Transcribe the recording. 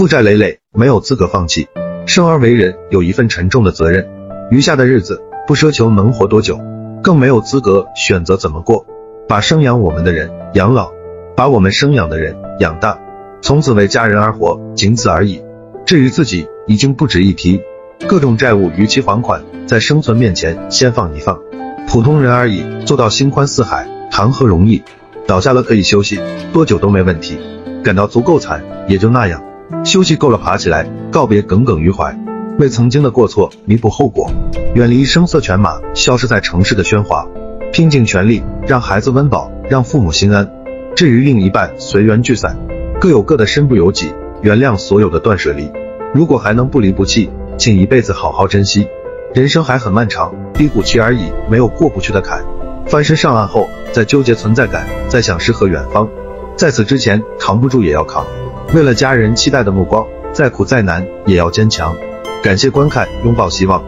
负债累累，没有资格放弃。生而为人，有一份沉重的责任，余下的日子不奢求能活多久，更没有资格选择怎么过。把生养我们的人养老，把我们生养的人养大，从此为家人而活，仅此而已。至于自己，已经不值一提。各种债务逾期还款，在生存面前先放一放。普通人而已，做到心宽似海，谈何容易？倒下了可以休息，多久都没问题。感到足够惨，也就那样。休息够了，爬起来，告别耿耿于怀，为曾经的过错弥补后果，远离声色犬马，消失在城市的喧哗，拼尽全力让孩子温饱，让父母心安。至于另一半，随缘聚散，各有各的身不由己，原谅所有的断舍离。如果还能不离不弃。请一辈子好好珍惜，人生还很漫长，低谷期而已，没有过不去的坎。翻身上岸后，再纠结存在感，再想诗和远方，在此之前扛不住也要扛。为了家人期待的目光，再苦再难也要坚强。感谢观看，拥抱希望。